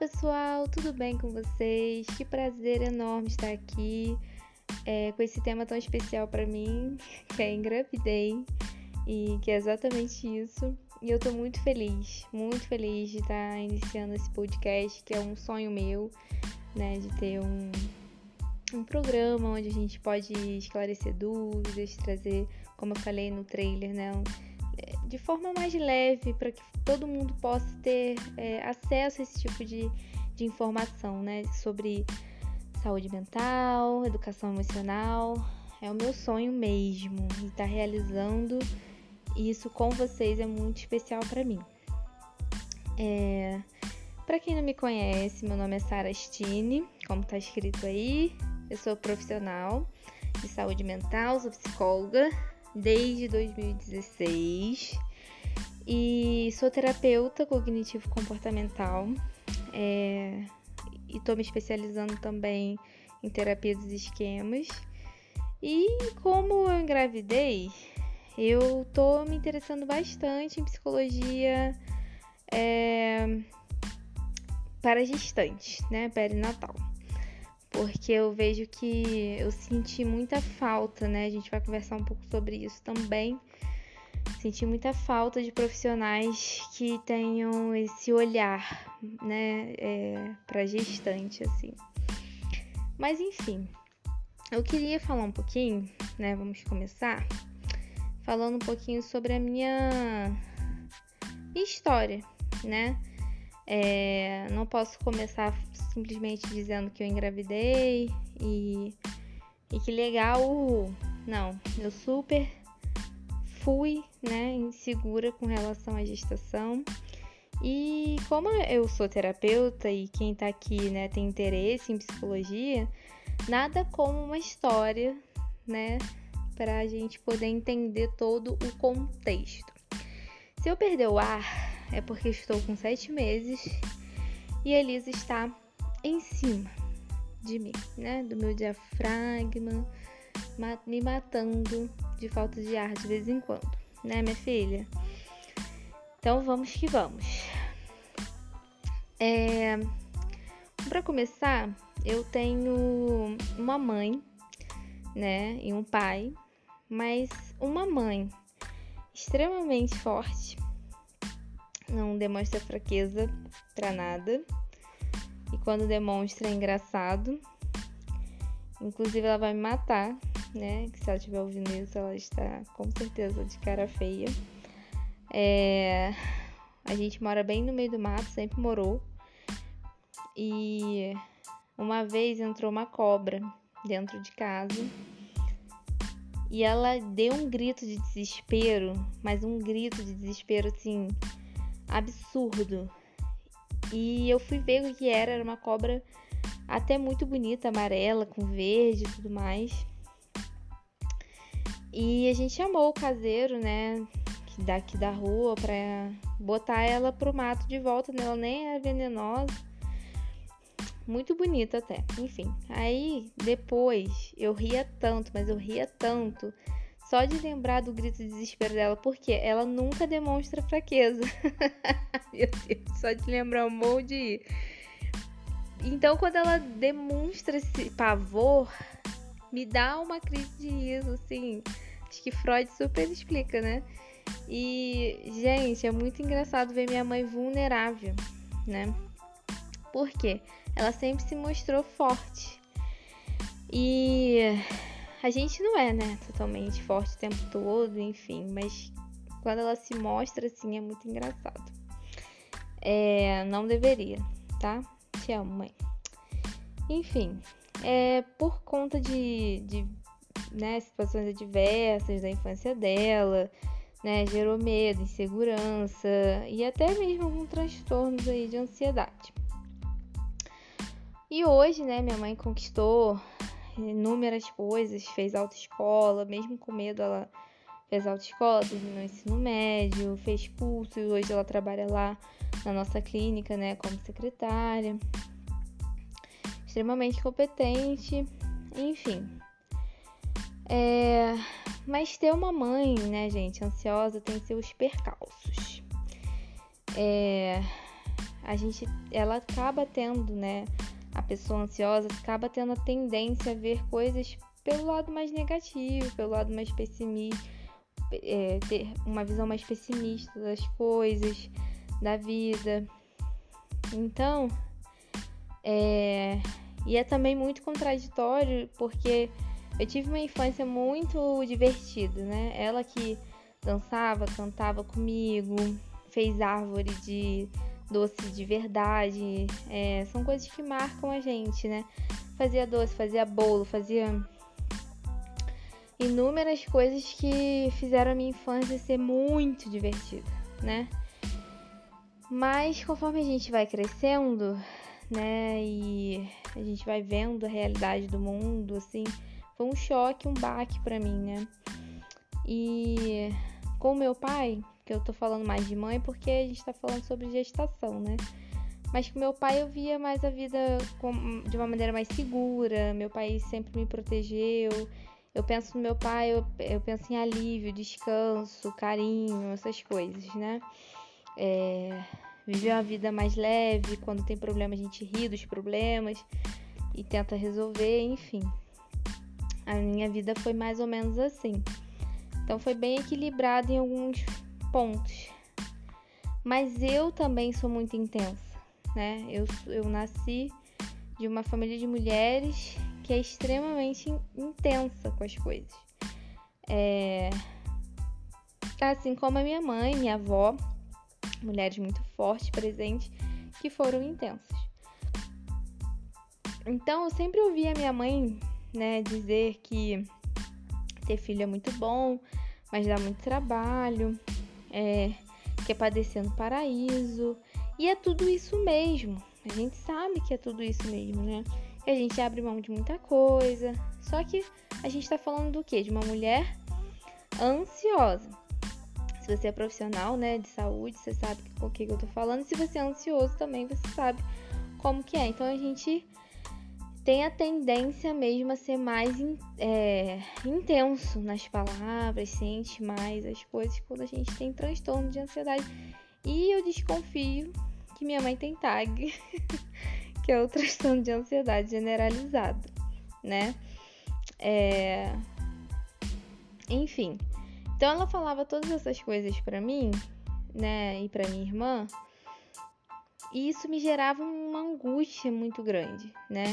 pessoal, tudo bem com vocês? Que prazer enorme estar aqui é, com esse tema tão especial para mim, que é engravidei e que é exatamente isso. E eu tô muito feliz, muito feliz de estar iniciando esse podcast, que é um sonho meu, né, de ter um, um programa onde a gente pode esclarecer dúvidas, trazer, como eu falei no trailer, né, um, de forma mais leve para que todo mundo possa ter é, acesso a esse tipo de, de informação, né? Sobre saúde mental, educação emocional. É o meu sonho mesmo e estar tá realizando isso com vocês é muito especial para mim. É, para quem não me conhece, meu nome é Sara Stine, como está escrito aí. Eu sou profissional de saúde mental, sou psicóloga, desde 2016 e sou terapeuta cognitivo comportamental é, e estou me especializando também em terapia dos esquemas. E como eu engravidei, eu tô me interessando bastante em psicologia é, para gestantes, né, perinatal porque eu vejo que eu senti muita falta, né? A gente vai conversar um pouco sobre isso também. Senti muita falta de profissionais que tenham esse olhar, né, é, para gestante, assim. Mas enfim, eu queria falar um pouquinho, né? Vamos começar falando um pouquinho sobre a minha história, né? É, não posso começar simplesmente dizendo que eu engravidei e, e que legal. Não, eu super fui, né, insegura com relação à gestação. E como eu sou terapeuta e quem tá aqui, né, tem interesse em psicologia, nada como uma história, né, para a gente poder entender todo o contexto. Se eu perder o ar, é porque estou com sete meses e Elisa está em cima de mim, né? Do meu diafragma, me matando de falta de ar de vez em quando, né, minha filha? Então vamos que vamos. É... Para começar, eu tenho uma mãe, né, e um pai, mas uma mãe extremamente forte, não demonstra fraqueza para nada. E quando demonstra é engraçado. Inclusive ela vai me matar, né? Que se ela estiver ouvindo isso, ela está com certeza de cara feia. É... A gente mora bem no meio do mato, sempre morou. E uma vez entrou uma cobra dentro de casa. E ela deu um grito de desespero, mas um grito de desespero assim, absurdo. E eu fui ver o que era, era uma cobra até muito bonita, amarela, com verde e tudo mais. E a gente chamou o caseiro, né, daqui da rua pra botar ela pro mato de volta, né? Ela nem é venenosa. Muito bonita até. Enfim, aí depois eu ria tanto, mas eu ria tanto só de lembrar do grito de desespero dela, porque ela nunca demonstra fraqueza. Meu Deus, só de lembrar o molde. Então, quando ela demonstra esse pavor, me dá uma crise de riso, assim. Acho que Freud super explica, né? E, gente, é muito engraçado ver minha mãe vulnerável, né? Por quê? Ela sempre se mostrou forte. E a gente não é, né, totalmente forte o tempo todo, enfim, mas quando ela se mostra assim é muito engraçado. É, não deveria, tá? Te amo, mãe. Enfim, é, por conta de, de né, situações adversas da infância dela, né, gerou medo, insegurança e até mesmo alguns transtornos aí de ansiedade. E hoje, né, minha mãe conquistou inúmeras coisas, fez autoescola, mesmo com medo ela fez autoescola, terminou ensino médio, fez curso e hoje ela trabalha lá na nossa clínica, né, como secretária. Extremamente competente, enfim. É... Mas ter uma mãe, né, gente, ansiosa tem seus percalços. É... a gente, ela acaba tendo, né? A pessoa ansiosa acaba tendo a tendência a ver coisas pelo lado mais negativo, pelo lado mais pessimista, é, ter uma visão mais pessimista das coisas, da vida. Então, é, e é também muito contraditório porque eu tive uma infância muito divertida, né? Ela que dançava, cantava comigo, fez árvore de doce de verdade. É, são coisas que marcam a gente, né? Fazia doce, fazia bolo, fazia inúmeras coisas que fizeram a minha infância ser muito divertida, né? Mas conforme a gente vai crescendo, né, e a gente vai vendo a realidade do mundo, assim, foi um choque, um baque para mim, né? E com meu pai, eu tô falando mais de mãe porque a gente tá falando sobre gestação, né? Mas com meu pai eu via mais a vida de uma maneira mais segura. Meu pai sempre me protegeu. Eu penso no meu pai, eu, eu penso em alívio, descanso, carinho, essas coisas, né? É, viver uma vida mais leve, quando tem problema a gente ri dos problemas e tenta resolver, enfim. A minha vida foi mais ou menos assim. Então foi bem equilibrado em alguns pontos. Mas eu também sou muito intensa, né? Eu, eu nasci de uma família de mulheres que é extremamente intensa com as coisas. É... Assim como a minha mãe, minha avó, mulheres muito fortes, presentes, que foram intensas. Então eu sempre ouvi a minha mãe né, dizer que ter filho é muito bom, mas dá muito trabalho, é, que é padecer no paraíso. E é tudo isso mesmo. A gente sabe que é tudo isso mesmo, né? Que a gente abre mão de muita coisa. Só que a gente tá falando do quê? De uma mulher ansiosa. Se você é profissional, né, de saúde, você sabe o que eu tô falando. Se você é ansioso também, você sabe como que é. Então a gente tem a tendência mesmo a ser mais é, intenso nas palavras, sente mais as coisas quando a gente tem transtorno de ansiedade. E eu desconfio que minha mãe tem TAG, que é o transtorno de ansiedade generalizado, né? É... Enfim, então ela falava todas essas coisas para mim, né, e para minha irmã, e isso me gerava uma angústia muito grande, né?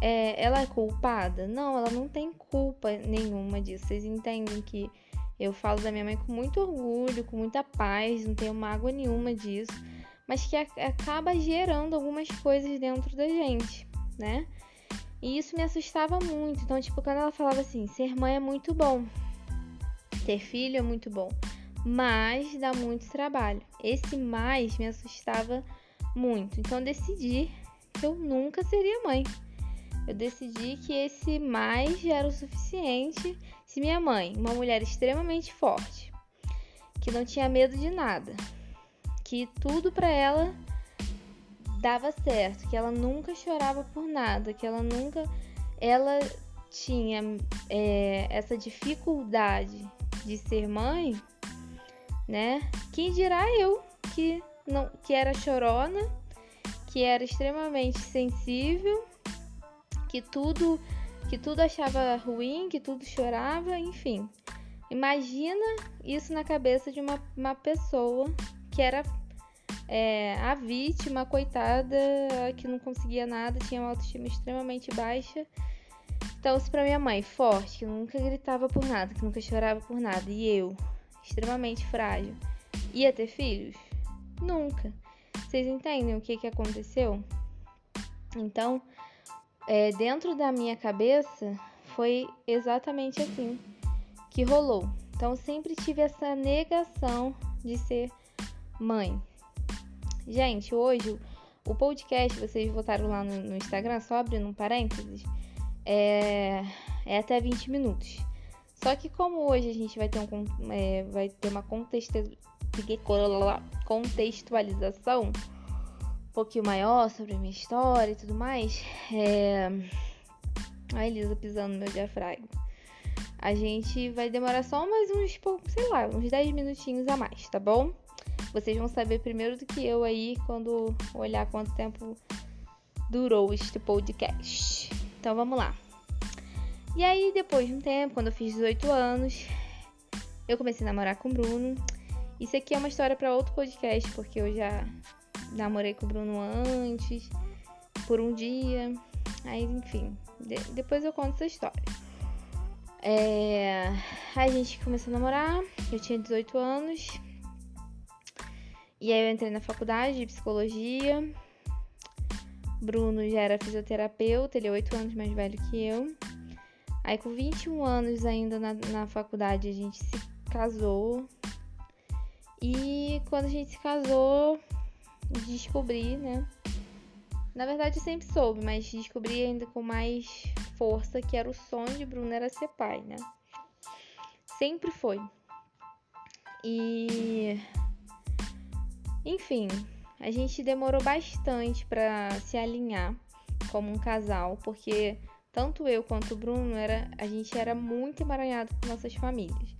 É, ela é culpada? Não, ela não tem culpa nenhuma disso. Vocês entendem que eu falo da minha mãe com muito orgulho, com muita paz, não tenho mágoa nenhuma disso, mas que acaba gerando algumas coisas dentro da gente, né? E isso me assustava muito. Então, tipo, quando ela falava assim: ser mãe é muito bom, ter filho é muito bom, mas dá muito trabalho. Esse mais me assustava muito. Então, decidi que eu nunca seria mãe eu decidi que esse mais era o suficiente se minha mãe, uma mulher extremamente forte, que não tinha medo de nada, que tudo para ela dava certo, que ela nunca chorava por nada, que ela nunca ela tinha é, essa dificuldade de ser mãe, né? Quem dirá eu que não que era chorona, que era extremamente sensível que tudo que tudo achava ruim, que tudo chorava, enfim. Imagina isso na cabeça de uma, uma pessoa que era é, a vítima, coitada, que não conseguia nada, tinha uma autoestima extremamente baixa. Então, se pra minha mãe, forte, que nunca gritava por nada, que nunca chorava por nada, e eu, extremamente frágil, ia ter filhos? Nunca. Vocês entendem o que, que aconteceu? Então, é, dentro da minha cabeça foi exatamente assim que rolou. Então sempre tive essa negação de ser mãe. Gente, hoje o podcast, vocês votaram lá no, no Instagram, só abrindo um parênteses, é, é, até 20 minutos. Só que como hoje a gente vai ter, um, é, vai ter uma contextualização um pouquinho maior sobre a minha história e tudo mais, é... A Elisa pisando no meu diafragma. A gente vai demorar só mais uns poucos, sei lá, uns 10 minutinhos a mais, tá bom? vocês vão saber primeiro do que eu aí quando olhar quanto tempo durou este podcast. Então vamos lá. E aí, depois de um tempo, quando eu fiz 18 anos, eu comecei a namorar com o Bruno. Isso aqui é uma história para outro podcast, porque eu já namorei com o Bruno antes, por um dia. Aí, enfim, de depois eu conto essa história. É... A gente começou a namorar, eu tinha 18 anos. E aí eu entrei na faculdade de psicologia. Bruno já era fisioterapeuta, ele é 8 anos mais velho que eu. Aí com 21 anos ainda na, na faculdade a gente se casou. E quando a gente se casou, descobri, né? Na verdade eu sempre soube, mas descobri ainda com mais força que era o sonho de Bruno era ser pai, né? Sempre foi. E enfim, a gente demorou bastante para se alinhar como um casal, porque tanto eu quanto o Bruno era, a gente era muito emaranhado com nossas famílias.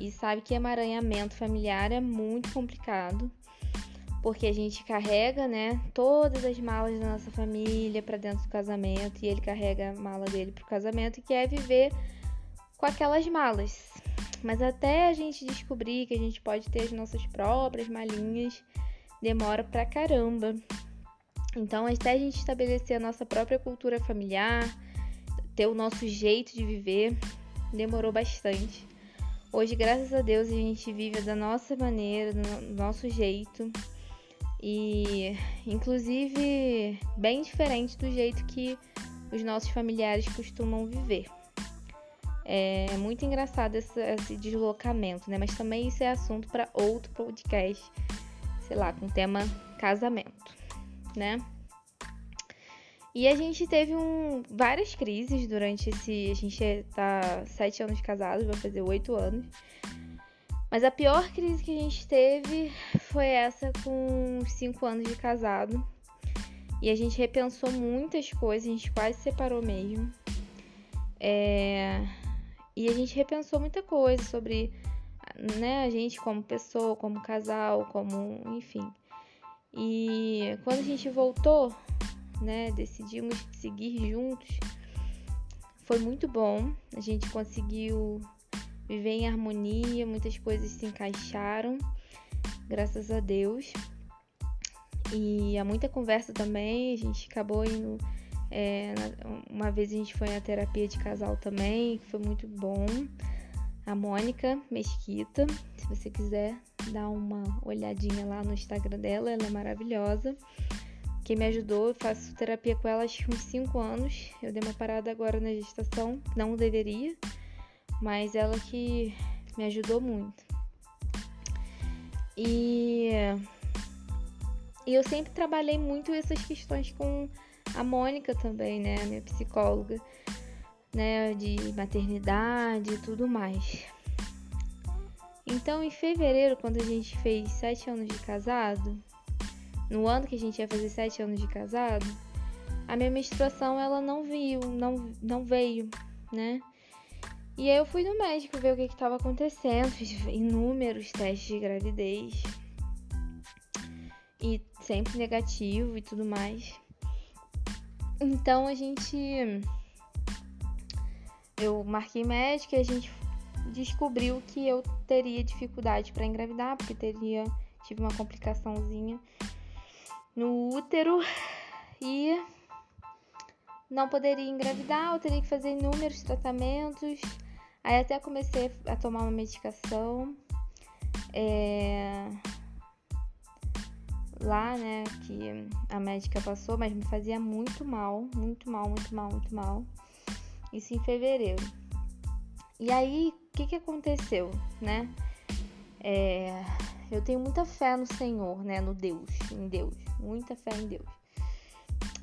E sabe que emaranhamento familiar é muito complicado, porque a gente carrega, né, todas as malas da nossa família para dentro do casamento e ele carrega a mala dele pro casamento e quer viver com aquelas malas. Mas até a gente descobrir que a gente pode ter as nossas próprias malinhas, demora pra caramba. Então, até a gente estabelecer a nossa própria cultura familiar, ter o nosso jeito de viver, demorou bastante. Hoje, graças a Deus, a gente vive da nossa maneira, do nosso jeito. E, inclusive, bem diferente do jeito que os nossos familiares costumam viver. É muito engraçado esse, esse deslocamento, né? Mas também isso é assunto para outro podcast, sei lá, com tema casamento, né? E a gente teve um, várias crises durante esse. A gente tá sete anos casados, vai fazer oito anos. Mas a pior crise que a gente teve foi essa com cinco anos de casado. E a gente repensou muitas coisas, a gente quase separou mesmo. É... E a gente repensou muita coisa sobre né, a gente como pessoa, como casal, como. enfim. E quando a gente voltou, né, decidimos seguir juntos, foi muito bom. A gente conseguiu viver em harmonia, muitas coisas se encaixaram, graças a Deus. E há muita conversa também, a gente acabou indo. É, uma vez a gente foi na terapia de casal também, que foi muito bom. A Mônica Mesquita, se você quiser dar uma olhadinha lá no Instagram dela, ela é maravilhosa que me ajudou. Eu faço terapia com ela acho uns 5 anos. Eu dei uma parada agora na gestação, não deveria, mas ela que me ajudou muito. E, e eu sempre trabalhei muito essas questões com a Mônica também, né, a minha psicóloga, né, de maternidade e tudo mais. Então, em fevereiro, quando a gente fez sete anos de casado, no ano que a gente ia fazer sete anos de casado, a minha menstruação ela não viu, não, não veio, né? E aí eu fui no médico ver o que estava acontecendo, fiz inúmeros testes de gravidez e sempre negativo e tudo mais. Então a gente eu marquei médico e a gente descobriu que eu teria dificuldade para engravidar, porque teria tive uma complicaçãozinha no útero e não poderia engravidar, eu teria que fazer inúmeros tratamentos. Aí até comecei a tomar uma medicação é... lá, né, que a médica passou, mas me fazia muito mal, muito mal, muito mal, muito mal. Isso em fevereiro. E aí, o que, que aconteceu, né? É... Eu tenho muita fé no Senhor, né? No Deus, em Deus muita fé em Deus.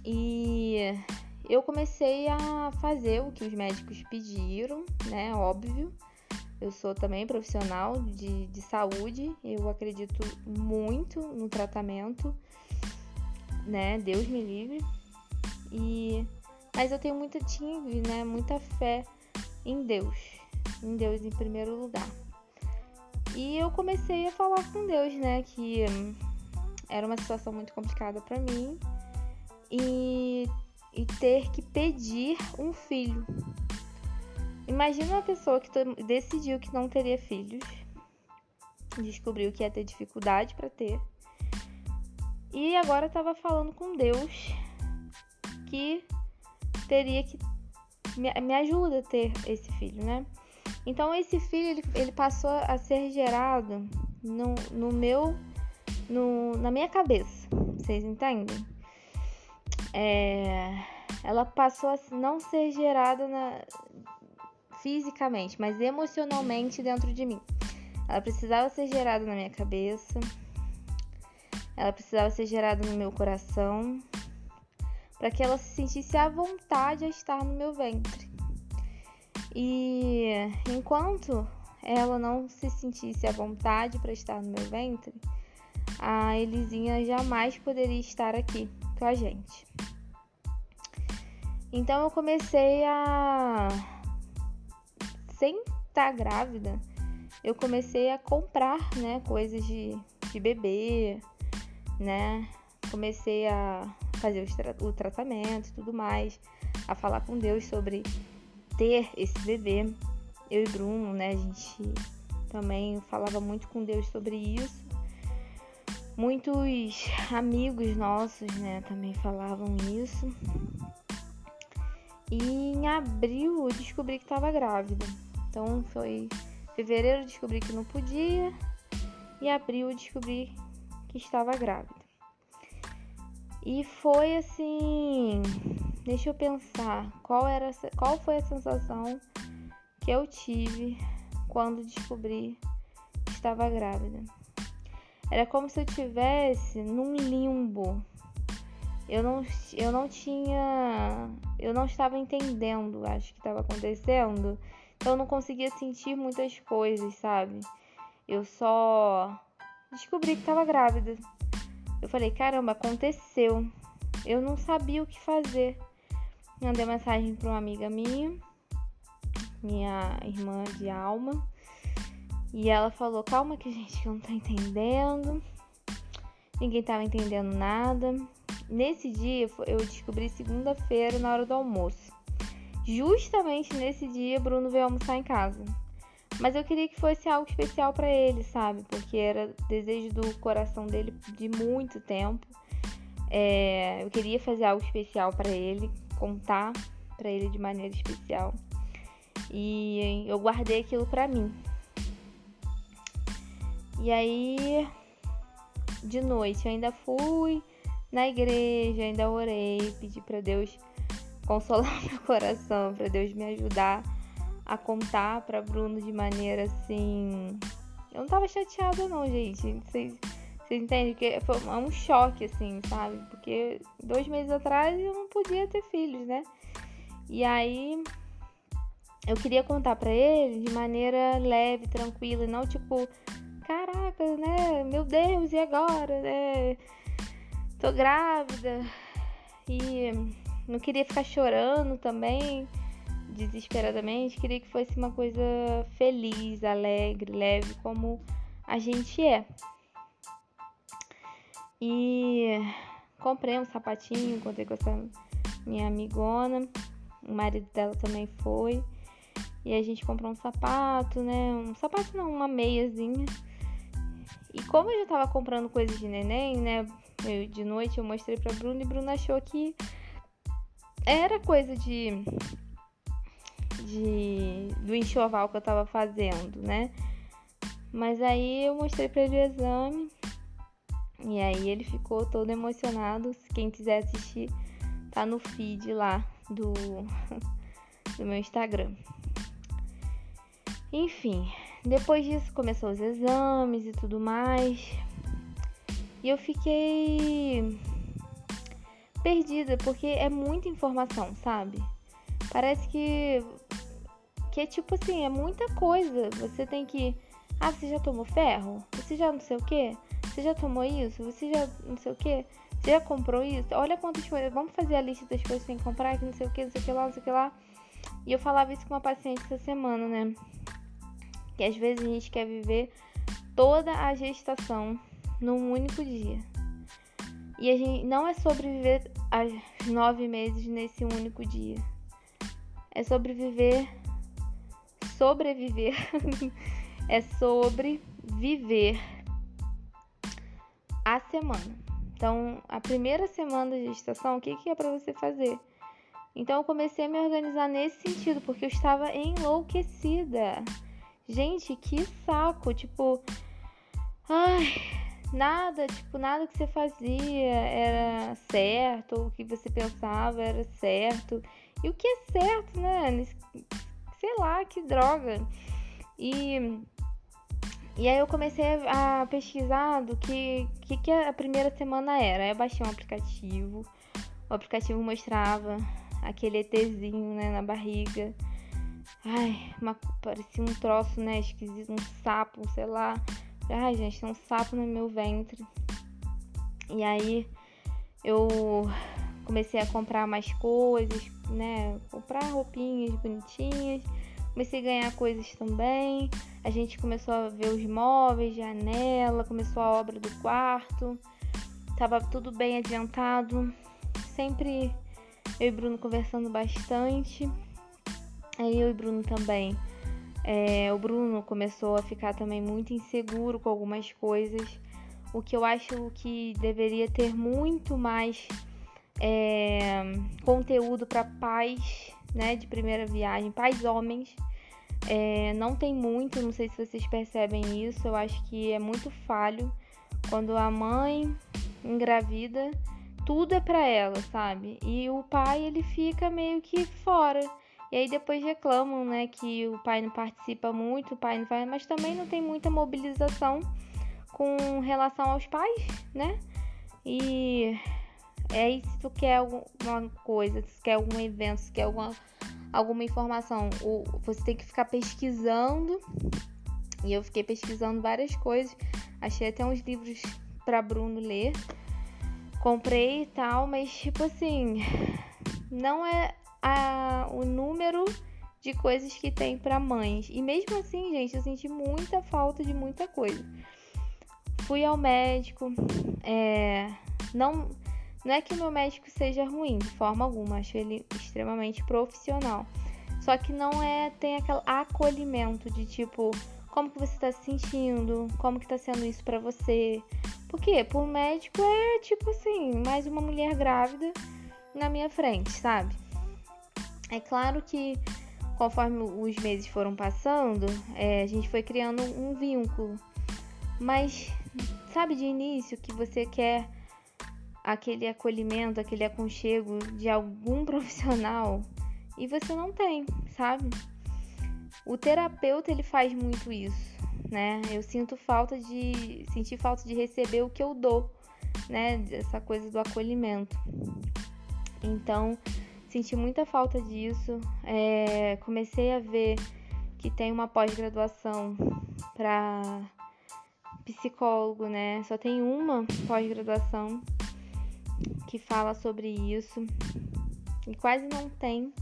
E eu comecei a fazer o que os médicos pediram, né? Óbvio. Eu sou também profissional de, de saúde, eu acredito muito no tratamento, né? Deus me livre. E mas eu tenho muita tive, né? Muita fé em Deus, em Deus em primeiro lugar. E eu comecei a falar com Deus, né, que era uma situação muito complicada para mim e, e ter que pedir um filho. Imagina uma pessoa que decidiu que não teria filhos, descobriu que ia ter dificuldade para ter, e agora estava falando com Deus que teria que me, me ajuda a ter esse filho, né? Então esse filho ele, ele passou a ser gerado no, no meu no, na minha cabeça, vocês entendem? É, ela passou a não ser gerada na, fisicamente, mas emocionalmente dentro de mim. Ela precisava ser gerada na minha cabeça, ela precisava ser gerada no meu coração, para que ela se sentisse à vontade a estar no meu ventre. E enquanto ela não se sentisse à vontade para estar no meu ventre, a Elisinha jamais poderia estar aqui com a gente. Então eu comecei a. Sem estar grávida, eu comecei a comprar né, coisas de, de bebê, né? Comecei a fazer o, tratamento e tudo mais, a falar com Deus sobre ter esse bebê. Eu e Bruno, né? A gente também falava muito com Deus sobre isso. Muitos amigos nossos, né, também falavam isso. E em abril eu descobri que estava grávida. Então foi fevereiro eu descobri que não podia e abril eu descobri que estava grávida. E foi assim, deixa eu pensar, qual era qual foi a sensação que eu tive quando descobri que estava grávida. Era como se eu tivesse num limbo. Eu não, eu não tinha. Eu não estava entendendo, acho que estava acontecendo. Então eu não conseguia sentir muitas coisas, sabe? Eu só descobri que estava grávida. Eu falei, caramba, aconteceu. Eu não sabia o que fazer. Mandei mensagem para uma amiga minha, minha irmã de alma. E ela falou: Calma, que gente não tá entendendo. Ninguém tava entendendo nada. Nesse dia, eu descobri segunda-feira na hora do almoço. Justamente nesse dia, Bruno veio almoçar em casa. Mas eu queria que fosse algo especial para ele, sabe? Porque era desejo do coração dele de muito tempo. É, eu queria fazer algo especial para ele, contar para ele de maneira especial. E eu guardei aquilo para mim. E aí, de noite, eu ainda fui na igreja, ainda orei, pedi para Deus consolar meu coração, para Deus me ajudar a contar para Bruno de maneira assim. Eu não tava chateada, não, gente. Vocês, vocês entendem? Que foi um choque, assim, sabe? Porque dois meses atrás eu não podia ter filhos, né? E aí eu queria contar para ele de maneira leve, tranquila, e não tipo caraca, né? Meu Deus, e agora? Né? Tô grávida. E não queria ficar chorando também, desesperadamente. Queria que fosse uma coisa feliz, alegre, leve, como a gente é. E comprei um sapatinho, contei com essa minha amigona. O marido dela também foi. E a gente comprou um sapato, né? Um sapato não, uma meiazinha. E como eu já tava comprando coisas de neném, né? Eu, de noite eu mostrei pra Bruno e Bruno achou que era coisa de, de do enxoval que eu tava fazendo, né? Mas aí eu mostrei pra ele o exame e aí ele ficou todo emocionado. Quem quiser assistir, tá no feed lá do, do meu Instagram. Enfim, depois disso começou os exames e tudo mais. E eu fiquei perdida porque é muita informação, sabe? Parece que que é tipo assim, é muita coisa. Você tem que ah, você já tomou ferro? Você já não sei o que? Você já tomou isso? Você já não sei o que? Você já comprou isso? Olha quantas coisas. Vamos fazer a lista das coisas que tem que comprar, que não sei o que, não sei o que lá, não sei o que lá. E eu falava isso com uma paciente essa semana, né? que às vezes a gente quer viver toda a gestação num único dia. E a gente não é sobreviver as nove meses nesse único dia. É sobreviver, sobreviver, é sobre viver a semana. Então, a primeira semana de gestação, o que, que é para você fazer? Então, eu comecei a me organizar nesse sentido, porque eu estava enlouquecida. Gente, que saco! Tipo, ai, nada, tipo, nada que você fazia era certo, ou o que você pensava era certo. E o que é certo, né? Sei lá, que droga. E, e aí eu comecei a pesquisar do que, que, que a primeira semana era. Aí eu baixei um aplicativo. O aplicativo mostrava aquele ETzinho, né, na barriga. Ai, uma, parecia um troço, né, esquisito, um sapo, sei lá. Ai, gente, tem um sapo no meu ventre. E aí eu comecei a comprar mais coisas, né? Comprar roupinhas bonitinhas. Comecei a ganhar coisas também. A gente começou a ver os móveis, janela, começou a obra do quarto. Tava tudo bem adiantado. Sempre eu e Bruno conversando bastante. Aí eu e Bruno também é, o Bruno começou a ficar também muito inseguro com algumas coisas, o que eu acho que deveria ter muito mais é, conteúdo para pais né, de primeira viagem, pais homens. É, não tem muito, não sei se vocês percebem isso, eu acho que é muito falho quando a mãe engravida, tudo é para ela, sabe? E o pai ele fica meio que fora. E aí depois reclamam, né, que o pai não participa muito, o pai não faz, mas também não tem muita mobilização com relação aos pais, né? E aí se tu quer alguma coisa, se quer algum evento, se quer alguma, alguma informação, você tem que ficar pesquisando. E eu fiquei pesquisando várias coisas, achei até uns livros para Bruno ler. Comprei e tal, mas tipo assim, não é a, o número de coisas que tem para mães. E mesmo assim, gente, eu senti muita falta de muita coisa. Fui ao médico, é, não, não é que o meu médico seja ruim, de forma alguma, acho ele extremamente profissional. Só que não é, tem aquele acolhimento de tipo, como que você tá se sentindo, como que tá sendo isso para você. Porque por médico é tipo assim, mais uma mulher grávida na minha frente, sabe? É claro que conforme os meses foram passando, é, a gente foi criando um vínculo. Mas sabe de início que você quer aquele acolhimento, aquele aconchego de algum profissional e você não tem, sabe? O terapeuta ele faz muito isso, né? Eu sinto falta de sentir falta de receber o que eu dou, né? Essa coisa do acolhimento. Então, senti muita falta disso. É, comecei a ver que tem uma pós-graduação para psicólogo, né? Só tem uma pós-graduação que fala sobre isso e quase não tem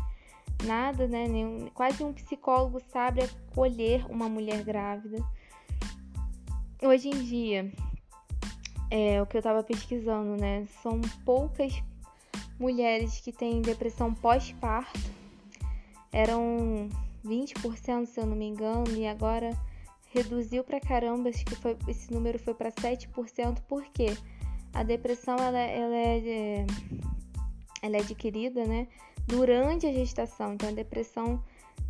nada, né? Nenhum, quase um psicólogo sabe acolher uma mulher grávida. Hoje em dia, é o que eu tava pesquisando, né? São poucas mulheres que têm depressão pós-parto. Eram 20%, se eu não me engano, e agora reduziu pra caramba, acho que foi, esse número foi para 7%, porque a depressão ela, ela, é, ela é adquirida né, durante a gestação, então a depressão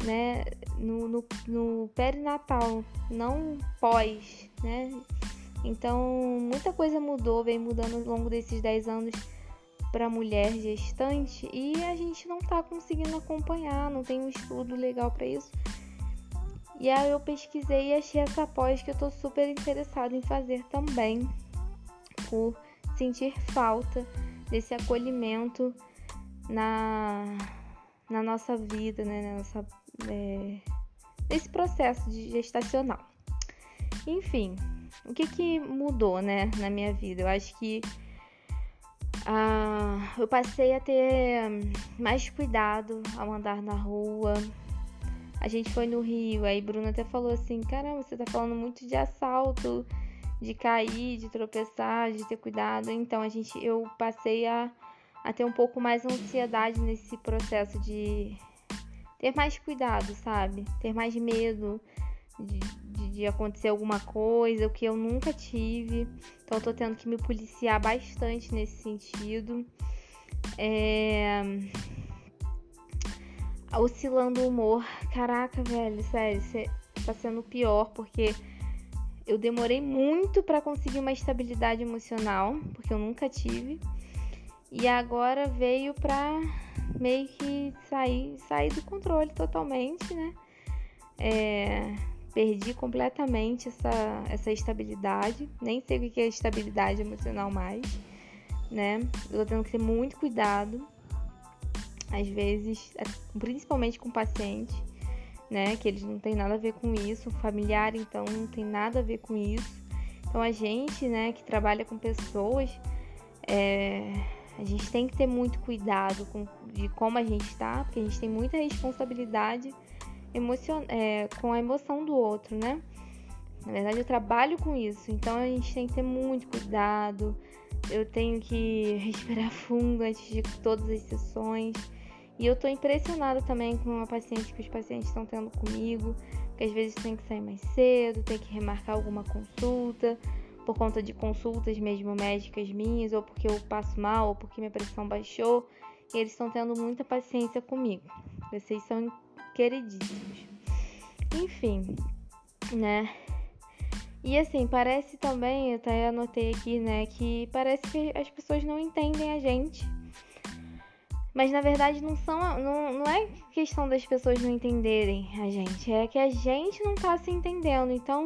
né, no, no, no perinatal, não pós, né? Então muita coisa mudou, vem mudando ao longo desses 10 anos para mulher gestante e a gente não está conseguindo acompanhar, não tem um estudo legal para isso. E aí eu pesquisei e achei essa pós que eu tô super interessada em fazer também, por sentir falta desse acolhimento na, na nossa vida, né, na nossa, é, nesse processo de gestacional. Enfim, o que que mudou, né, na minha vida? Eu acho que ah, eu passei a ter mais cuidado ao andar na rua, a gente foi no Rio, aí Bruno até falou assim: caramba, você tá falando muito de assalto, de cair, de tropeçar, de ter cuidado. Então a gente, eu passei a, a ter um pouco mais ansiedade nesse processo de ter mais cuidado, sabe? Ter mais medo de, de, de, acontecer alguma coisa, o que eu nunca tive. Então eu tô tendo que me policiar bastante nesse sentido. É... Oscilando o humor. Caraca, velho, sério, tá sendo pior porque eu demorei muito para conseguir uma estabilidade emocional, porque eu nunca tive. E agora veio pra meio que sair, sair do controle totalmente, né? É, perdi completamente essa, essa estabilidade. Nem sei o que é estabilidade emocional mais, né? Eu tô tendo que ter muito cuidado. Às vezes, principalmente com paciente, né? Que eles não tem nada a ver com isso. Familiar, então, não tem nada a ver com isso. Então, a gente, né, que trabalha com pessoas, é, a gente tem que ter muito cuidado com, de como a gente está, porque a gente tem muita responsabilidade emocion... É, com a emoção do outro, né? Na verdade, eu trabalho com isso, então a gente tem que ter muito cuidado. Eu tenho que respirar fundo antes de todas as sessões. E eu tô impressionada também com a paciente que os pacientes estão tendo comigo, que às vezes tem que sair mais cedo, tem que remarcar alguma consulta, por conta de consultas mesmo médicas minhas, ou porque eu passo mal, ou porque minha pressão baixou. E eles estão tendo muita paciência comigo. Vocês são queridíssimos. Enfim, né? E assim, parece também, eu até anotei aqui, né, que parece que as pessoas não entendem a gente. Mas na verdade não são, não, não é questão das pessoas não entenderem a gente, é que a gente não tá se entendendo. Então,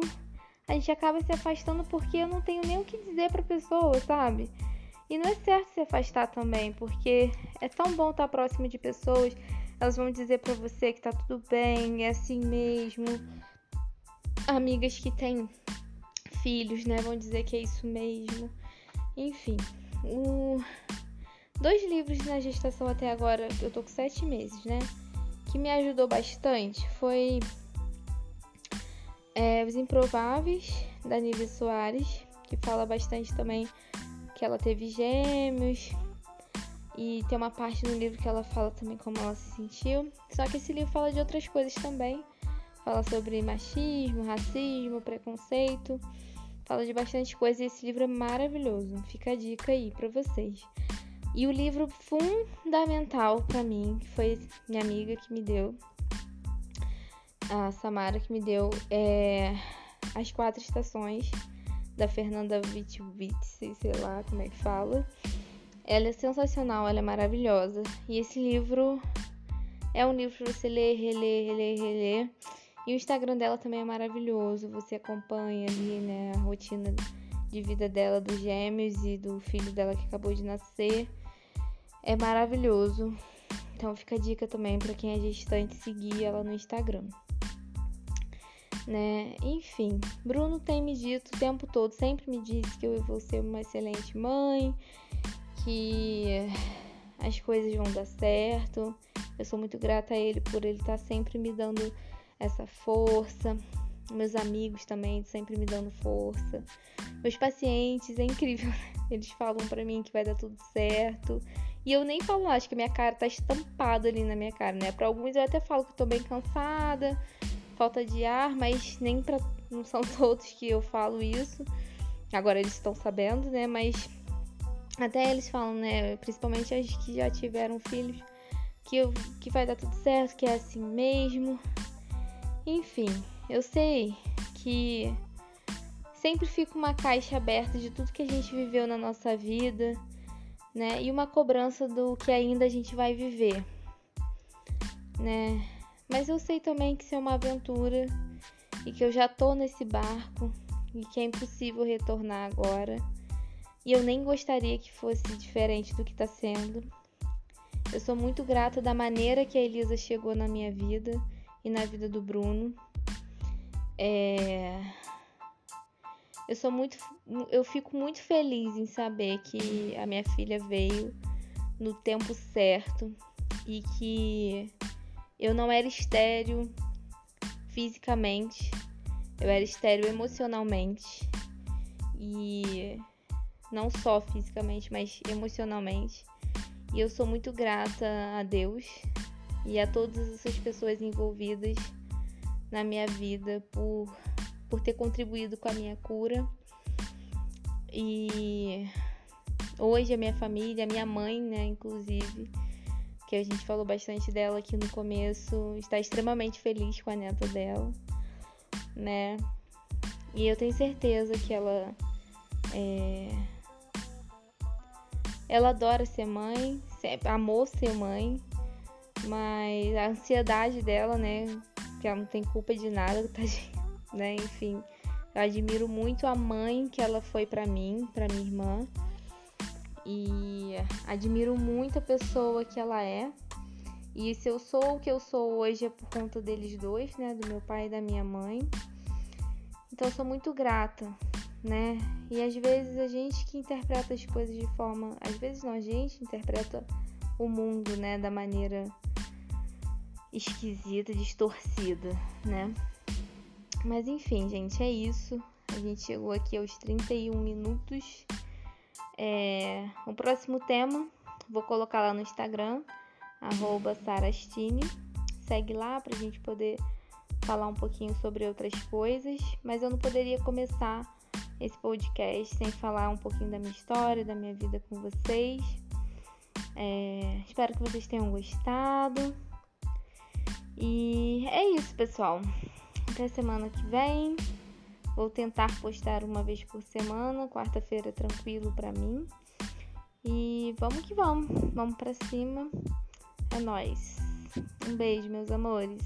a gente acaba se afastando porque eu não tenho nem o que dizer pra pessoa, sabe? E não é certo se afastar também, porque é tão bom estar próximo de pessoas elas vão dizer para você que tá tudo bem, é assim mesmo. Amigas que têm filhos, né, vão dizer que é isso mesmo. Enfim, o... dois livros na gestação até agora, eu tô com sete meses, né? Que me ajudou bastante foi é, Os Improváveis, da Nívia Soares, que fala bastante também que ela teve gêmeos, e tem uma parte no livro que ela fala também como ela se sentiu. Só que esse livro fala de outras coisas também. Fala sobre machismo, racismo, preconceito. Fala de bastante coisa e esse livro é maravilhoso. Fica a dica aí para vocês. E o livro fundamental para mim, que foi minha amiga que me deu, a Samara que me deu, é As Quatro Estações, da Fernanda Wittwitz, sei lá como é que fala. Ela é sensacional, ela é maravilhosa. E esse livro é um livro para você ler, reler, reler, reler. E o Instagram dela também é maravilhoso. Você acompanha ali, né, a rotina de vida dela, dos gêmeos e do filho dela que acabou de nascer. É maravilhoso. Então fica a dica também para quem é gestante seguir ela no Instagram. Né? Enfim, Bruno tem me dito o tempo todo, sempre me disse que eu vou ser uma excelente mãe, que as coisas vão dar certo. Eu sou muito grata a ele por ele estar tá sempre me dando essa força. Meus amigos também sempre me dando força. Meus pacientes, é incrível. Né? Eles falam para mim que vai dar tudo certo. E eu nem falo, acho que minha cara tá estampada ali na minha cara, né? Para alguns eu até falo que eu tô bem cansada, falta de ar, mas nem para não são todos que eu falo isso. Agora eles estão sabendo, né? Mas até eles falam, né? Principalmente as que já tiveram filhos, que, eu, que vai dar tudo certo, que é assim mesmo. Enfim, eu sei que sempre fica uma caixa aberta de tudo que a gente viveu na nossa vida, né? E uma cobrança do que ainda a gente vai viver, né? Mas eu sei também que isso é uma aventura e que eu já tô nesse barco e que é impossível retornar agora. E eu nem gostaria que fosse diferente do que está sendo. Eu sou muito grata da maneira que a Elisa chegou na minha vida e na vida do Bruno. É... Eu sou muito, eu fico muito feliz em saber que a minha filha veio no tempo certo e que eu não era estéreo, fisicamente, eu era estéreo emocionalmente. E não só fisicamente, mas emocionalmente. E eu sou muito grata a Deus e a todas essas pessoas envolvidas na minha vida por, por ter contribuído com a minha cura. E hoje a minha família, a minha mãe, né, inclusive, que a gente falou bastante dela aqui no começo, está extremamente feliz com a neta dela, né? E eu tenho certeza que ela é... ela adora ser mãe, amou ser mãe, mas a ansiedade dela, né, que ela não tem culpa de nada, tá, né, enfim, eu admiro muito a mãe que ela foi para mim, para minha irmã. E admiro muito a pessoa que ela é. E se eu sou o que eu sou hoje é por conta deles dois, né, do meu pai e da minha mãe. Então eu sou muito grata, né? E às vezes a gente que interpreta as coisas de forma, às vezes não, a gente interpreta o mundo, né, da maneira esquisita, distorcida, né? Mas enfim, gente, é isso. A gente chegou aqui aos 31 minutos. É... O próximo tema, vou colocar lá no Instagram, Sarastine. Segue lá pra gente poder falar um pouquinho sobre outras coisas. Mas eu não poderia começar esse podcast sem falar um pouquinho da minha história, da minha vida com vocês. É... Espero que vocês tenham gostado. E é isso, pessoal. Até semana que vem. Vou tentar postar uma vez por semana, quarta-feira tranquilo para mim. E vamos que vamos, vamos para cima. É nós. Um beijo, meus amores.